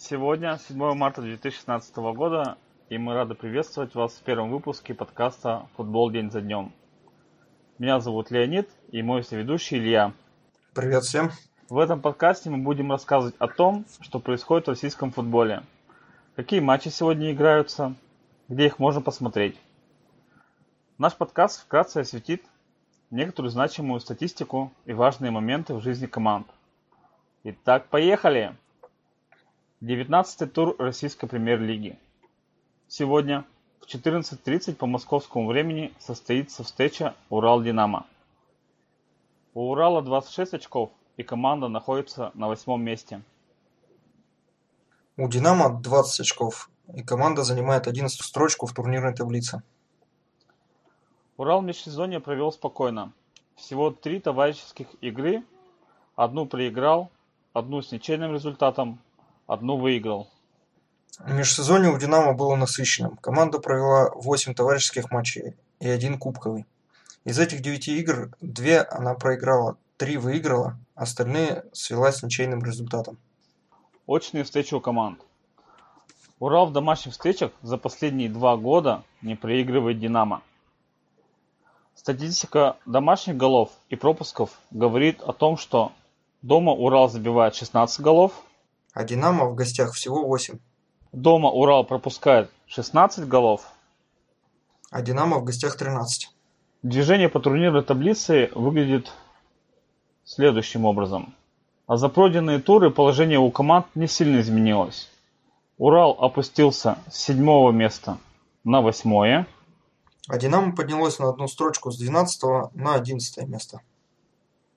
Сегодня 7 марта 2016 года, и мы рады приветствовать вас в первом выпуске подкаста «Футбол день за днем». Меня зовут Леонид, и мой соведущий Илья. Привет всем. В этом подкасте мы будем рассказывать о том, что происходит в российском футболе, какие матчи сегодня играются, где их можно посмотреть. Наш подкаст вкратце осветит некоторую значимую статистику и важные моменты в жизни команд. Итак, поехали! 19 тур российской премьер-лиги. Сегодня в 14.30 по московскому времени состоится встреча Урал-Динамо. У Урала 26 очков и команда находится на восьмом месте. У Динамо 20 очков и команда занимает 11 строчку в турнирной таблице. Урал в межсезонье провел спокойно. Всего три товарищеских игры. Одну проиграл, одну с ничейным результатом, одну выиграл. Межсезонье у «Динамо» было насыщенным. Команда провела 8 товарищеских матчей и один кубковый. Из этих 9 игр две она проиграла, три выиграла, остальные свела с ничейным результатом. Очные встречи у команд. Урал в домашних встречах за последние два года не проигрывает «Динамо». Статистика домашних голов и пропусков говорит о том, что дома Урал забивает 16 голов, а «Динамо» в гостях всего 8. Дома Урал пропускает 16 голов, а «Динамо» в гостях 13. Движение по турнирной таблице выглядит следующим образом. А за пройденные туры положение у команд не сильно изменилось. Урал опустился с седьмого места на восьмое, а «Динамо» поднялось на одну строчку с 12 на 11 место.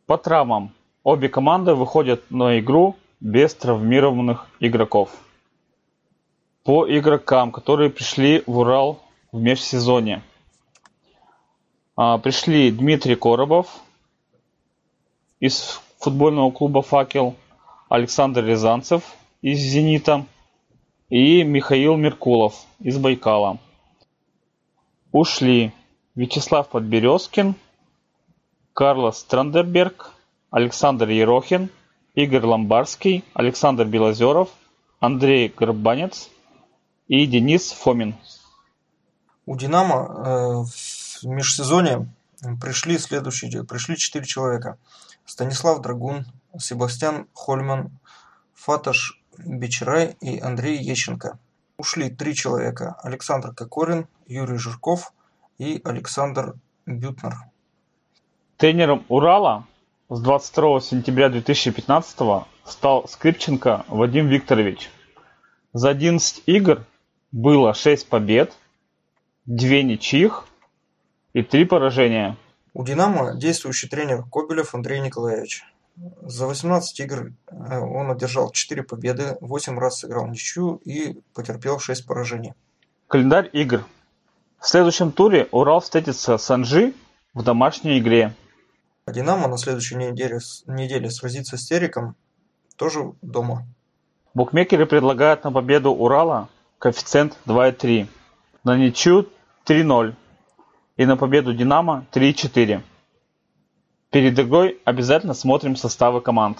По травмам обе команды выходят на игру без травмированных игроков. По игрокам, которые пришли в Урал в межсезонье. А, пришли Дмитрий Коробов из футбольного клуба «Факел», Александр Рязанцев из «Зенита» и Михаил Меркулов из «Байкала». Ушли Вячеслав Подберезкин, Карлос Страндерберг, Александр Ерохин, Игорь Ломбарский, Александр Белозеров, Андрей Горбанец и Денис Фомин. У «Динамо» э, в межсезонье пришли следующие, пришли четыре человека. Станислав Драгун, Себастьян Хольман, Фаташ Бичрай и Андрей Ещенко ушли три человека: Александр Кокорин, Юрий Жирков и Александр Бютнер. Тренером Урала с 22 сентября 2015 стал Скрипченко Вадим Викторович. За 11 игр было 6 побед, 2 ничьих и 3 поражения. У «Динамо» действующий тренер Кобелев Андрей Николаевич. За 18 игр э, он одержал 4 победы, 8 раз сыграл ничью и потерпел 6 поражений. Календарь игр. В следующем туре Урал встретится с Анжи в домашней игре. А «Динамо» на следующей неделе, неделе сразится с «Тереком» тоже дома. Букмекеры предлагают на победу Урала коэффициент 2,3, на ничью 3,0 и на победу «Динамо» 3,4. Перед игрой обязательно смотрим составы команд.